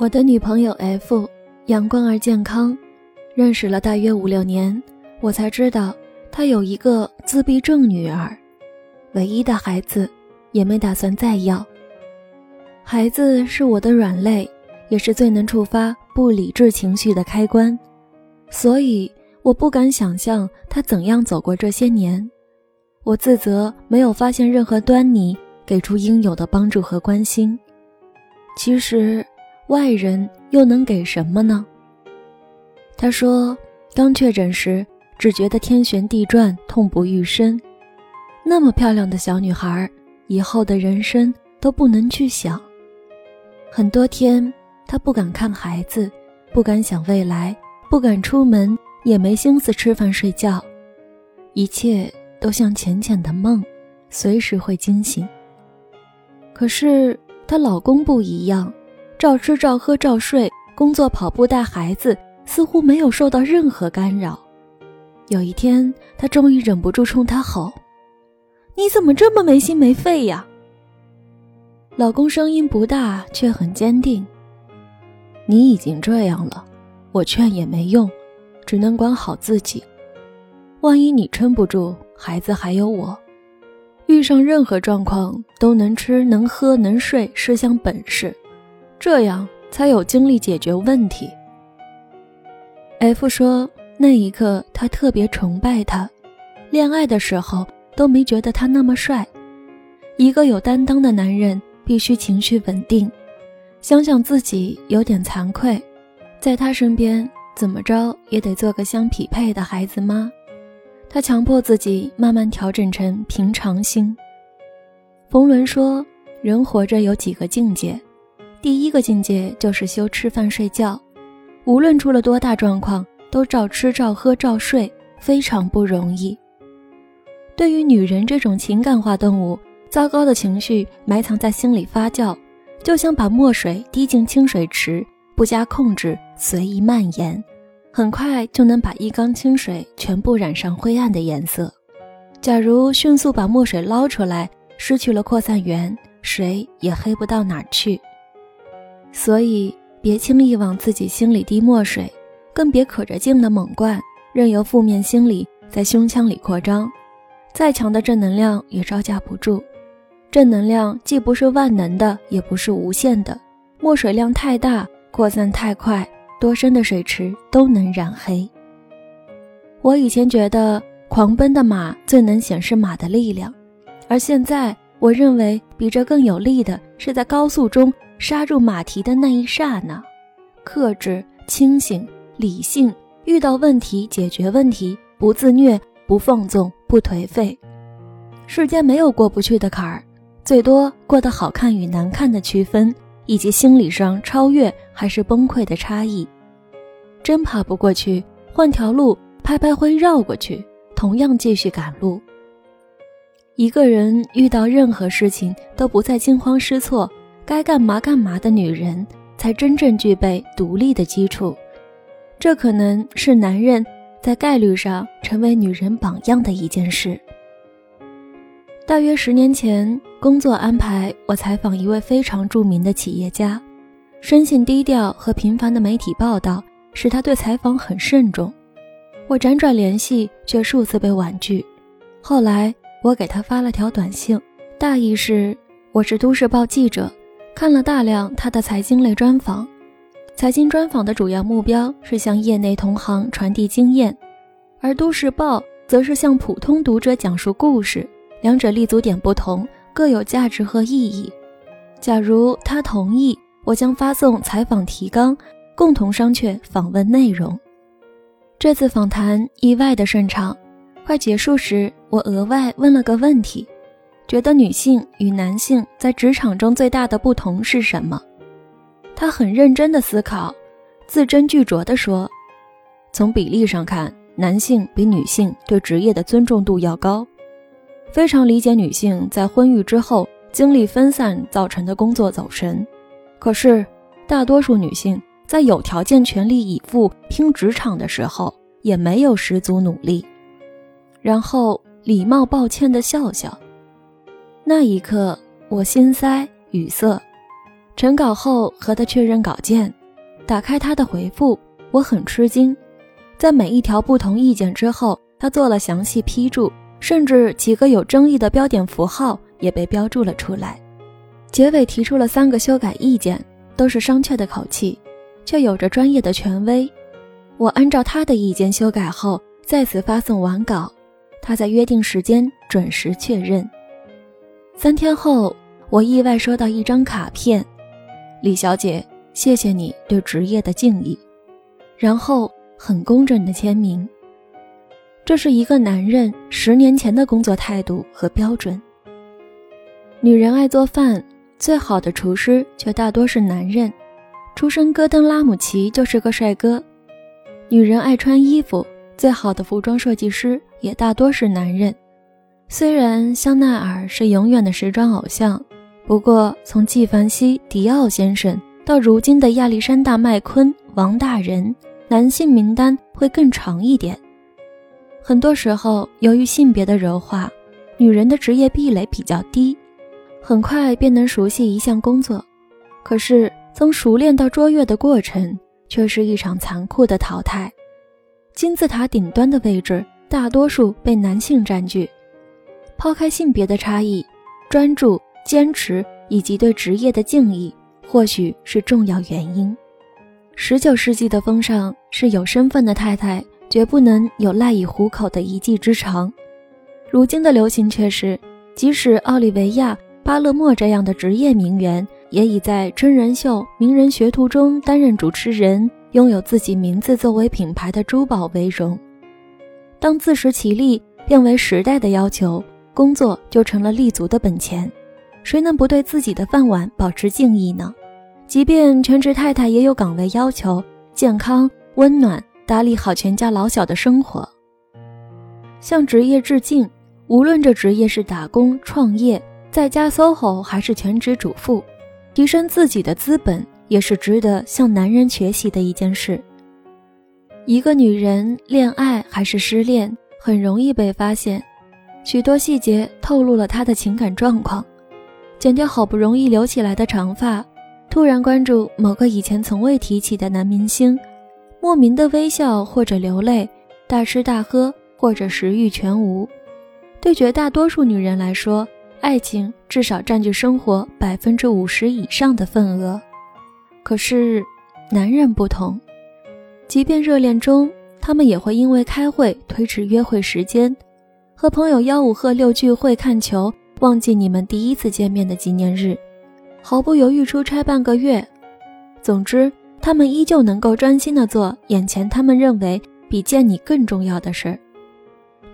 我的女朋友 F 阳光而健康，认识了大约五六年，我才知道她有一个自闭症女儿，唯一的孩子，也没打算再要。孩子是我的软肋，也是最能触发不理智情绪的开关，所以我不敢想象她怎样走过这些年。我自责没有发现任何端倪，给出应有的帮助和关心。其实。外人又能给什么呢？他说，刚确诊时只觉得天旋地转，痛不欲生。那么漂亮的小女孩，以后的人生都不能去想。很多天，她不敢看孩子，不敢想未来，不敢出门，也没心思吃饭睡觉，一切都像浅浅的梦，随时会惊醒。可是她老公不一样。照吃照喝照睡，工作跑步带孩子，似乎没有受到任何干扰。有一天，他终于忍不住冲他吼：“你怎么这么没心没肺呀？”老公声音不大，却很坚定：“你已经这样了，我劝也没用，只能管好自己。万一你撑不住，孩子还有我，遇上任何状况都能吃能喝能睡，是项本事。”这样才有精力解决问题。F 说：“那一刻，他特别崇拜他，恋爱的时候都没觉得他那么帅。一个有担当的男人必须情绪稳定。想想自己有点惭愧，在他身边怎么着也得做个相匹配的孩子妈。他强迫自己慢慢调整成平常心。”冯仑说：“人活着有几个境界。”第一个境界就是修吃饭睡觉，无论出了多大状况，都照吃照喝照睡，非常不容易。对于女人这种情感化动物，糟糕的情绪埋藏在心里发酵，就像把墨水滴进清水池，不加控制，随意蔓延，很快就能把一缸清水全部染上灰暗的颜色。假如迅速把墨水捞出来，失去了扩散源，水也黑不到哪儿去。所以，别轻易往自己心里滴墨水，更别可着劲的猛灌，任由负面心理在胸腔里扩张。再强的正能量也招架不住。正能量既不是万能的，也不是无限的。墨水量太大，扩散太快，多深的水池都能染黑。我以前觉得狂奔的马最能显示马的力量，而现在我认为比这更有力的是在高速中。刹住马蹄的那一刹那，克制、清醒、理性，遇到问题解决问题，不自虐、不放纵、不颓废。世间没有过不去的坎儿，最多过得好看与难看的区分，以及心理上超越还是崩溃的差异。真爬不过去，换条路，拍拍灰绕过去，同样继续赶路。一个人遇到任何事情都不再惊慌失措。该干嘛干嘛的女人，才真正具备独立的基础。这可能是男人在概率上成为女人榜样的一件事。大约十年前，工作安排我采访一位非常著名的企业家，生性低调和频繁的媒体报道使他对采访很慎重。我辗转联系，却数次被婉拒。后来，我给他发了条短信，大意是：我是都市报记者。看了大量他的财经类专访，财经专访的主要目标是向业内同行传递经验，而都市报则是向普通读者讲述故事，两者立足点不同，各有价值和意义。假如他同意，我将发送采访提纲，共同商榷访问内容。这次访谈意外的顺畅，快结束时，我额外问了个问题。觉得女性与男性在职场中最大的不同是什么？他很认真的思考，字斟句酌地说：“从比例上看，男性比女性对职业的尊重度要高。非常理解女性在婚育之后精力分散造成的工作走神。可是，大多数女性在有条件全力以赴拼职场的时候，也没有十足努力。”然后礼貌抱歉的笑笑。那一刻，我心塞语塞，审稿后和他确认稿件，打开他的回复，我很吃惊，在每一条不同意见之后，他做了详细批注，甚至几个有争议的标点符号也被标注了出来。结尾提出了三个修改意见，都是商榷的口气，却有着专业的权威。我按照他的意见修改后，再次发送完稿，他在约定时间准时确认。三天后，我意外收到一张卡片。李小姐，谢谢你对职业的敬意。然后很工整的签名。这是一个男人十年前的工作态度和标准。女人爱做饭，最好的厨师却大多是男人。出身戈登拉姆齐就是个帅哥。女人爱穿衣服，最好的服装设计师也大多是男人。虽然香奈儿是永远的时装偶像。不过，从纪梵希、迪奥先生到如今的亚历山大·麦昆、王大人，男性名单会更长一点。很多时候，由于性别的柔化，女人的职业壁垒比较低，很快便能熟悉一项工作。可是，从熟练到卓越的过程，却是一场残酷的淘汰。金字塔顶端的位置，大多数被男性占据。抛开性别的差异，专注。坚持以及对职业的敬意，或许是重要原因。十九世纪的风尚是有身份的太太绝不能有赖以糊口的一技之长，如今的流行却是，即使奥利维亚·巴勒莫这样的职业名媛，也已在真人秀《名人学徒》中担任主持人，拥有自己名字作为品牌的珠宝为荣。当自食其力变为时代的要求，工作就成了立足的本钱。谁能不对自己的饭碗保持敬意呢？即便全职太太也有岗位要求，健康、温暖，打理好全家老小的生活。向职业致敬，无论这职业是打工、创业、在家 SOHO 还是全职主妇，提升自己的资本也是值得向男人学习的一件事。一个女人恋爱还是失恋，很容易被发现，许多细节透露了她的情感状况。剪掉好不容易留起来的长发，突然关注某个以前从未提起的男明星，莫名的微笑或者流泪，大吃大喝或者食欲全无。对绝大多数女人来说，爱情至少占据生活百分之五十以上的份额。可是，男人不同，即便热恋中，他们也会因为开会推迟约会时间，和朋友吆五喝六聚会看球。忘记你们第一次见面的纪念日，毫不犹豫出差半个月。总之，他们依旧能够专心的做眼前他们认为比见你更重要的事儿。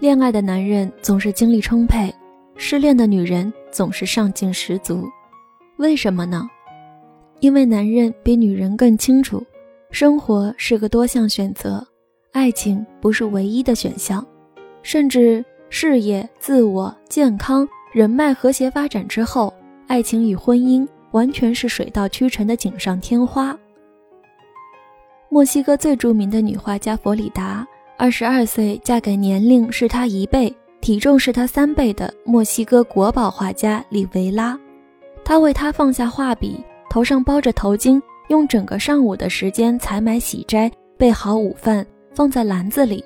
恋爱的男人总是精力充沛，失恋的女人总是上进十足。为什么呢？因为男人比女人更清楚，生活是个多项选择，爱情不是唯一的选项，甚至事业、自我、健康。人脉和谐发展之后，爱情与婚姻完全是水到渠成的锦上添花。墨西哥最著名的女画家弗里达，二十二岁嫁给年龄是她一倍、体重是她三倍的墨西哥国宝画家里维拉。她为她放下画笔，头上包着头巾，用整个上午的时间采买喜摘，备好午饭，放在篮子里，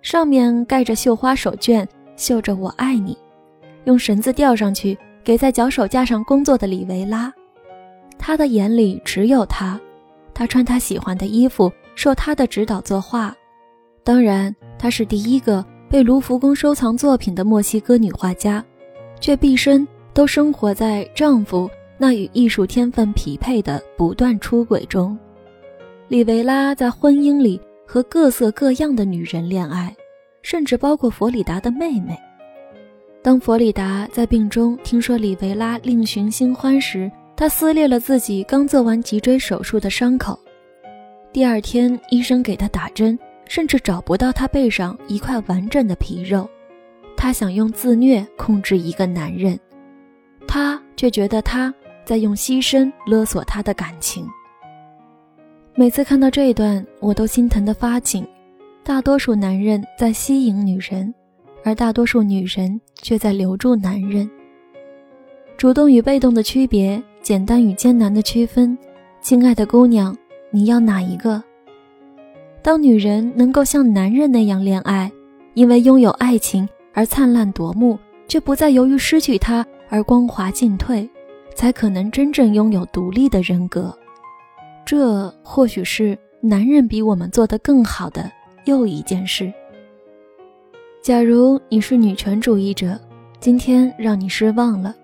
上面盖着绣花手绢，绣着“我爱你”。用绳子吊上去，给在脚手架上工作的里维拉。他的眼里只有他，他穿他喜欢的衣服，受他的指导作画。当然，她是第一个被卢浮宫收藏作品的墨西哥女画家，却毕生都生活在丈夫那与艺术天分匹配的不断出轨中。里维拉在婚姻里和各色各样的女人恋爱，甚至包括弗里达的妹妹。当弗里达在病中听说里维拉另寻新欢时，她撕裂了自己刚做完脊椎手术的伤口。第二天，医生给她打针，甚至找不到她背上一块完整的皮肉。她想用自虐控制一个男人，他却觉得他在用牺牲勒索她的感情。每次看到这一段，我都心疼的发紧。大多数男人在吸引女人。而大多数女人却在留住男人。主动与被动的区别，简单与艰难的区分。亲爱的姑娘，你要哪一个？当女人能够像男人那样恋爱，因为拥有爱情而灿烂夺目，却不再由于失去它而光滑进退，才可能真正拥有独立的人格。这或许是男人比我们做得更好的又一件事。假如你是女权主义者，今天让你失望了。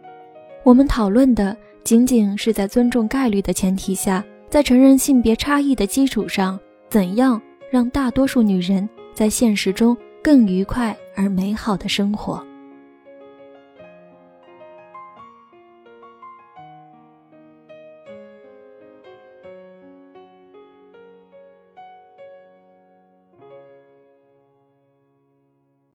我们讨论的仅仅是在尊重概率的前提下，在承认性别差异的基础上，怎样让大多数女人在现实中更愉快而美好的生活。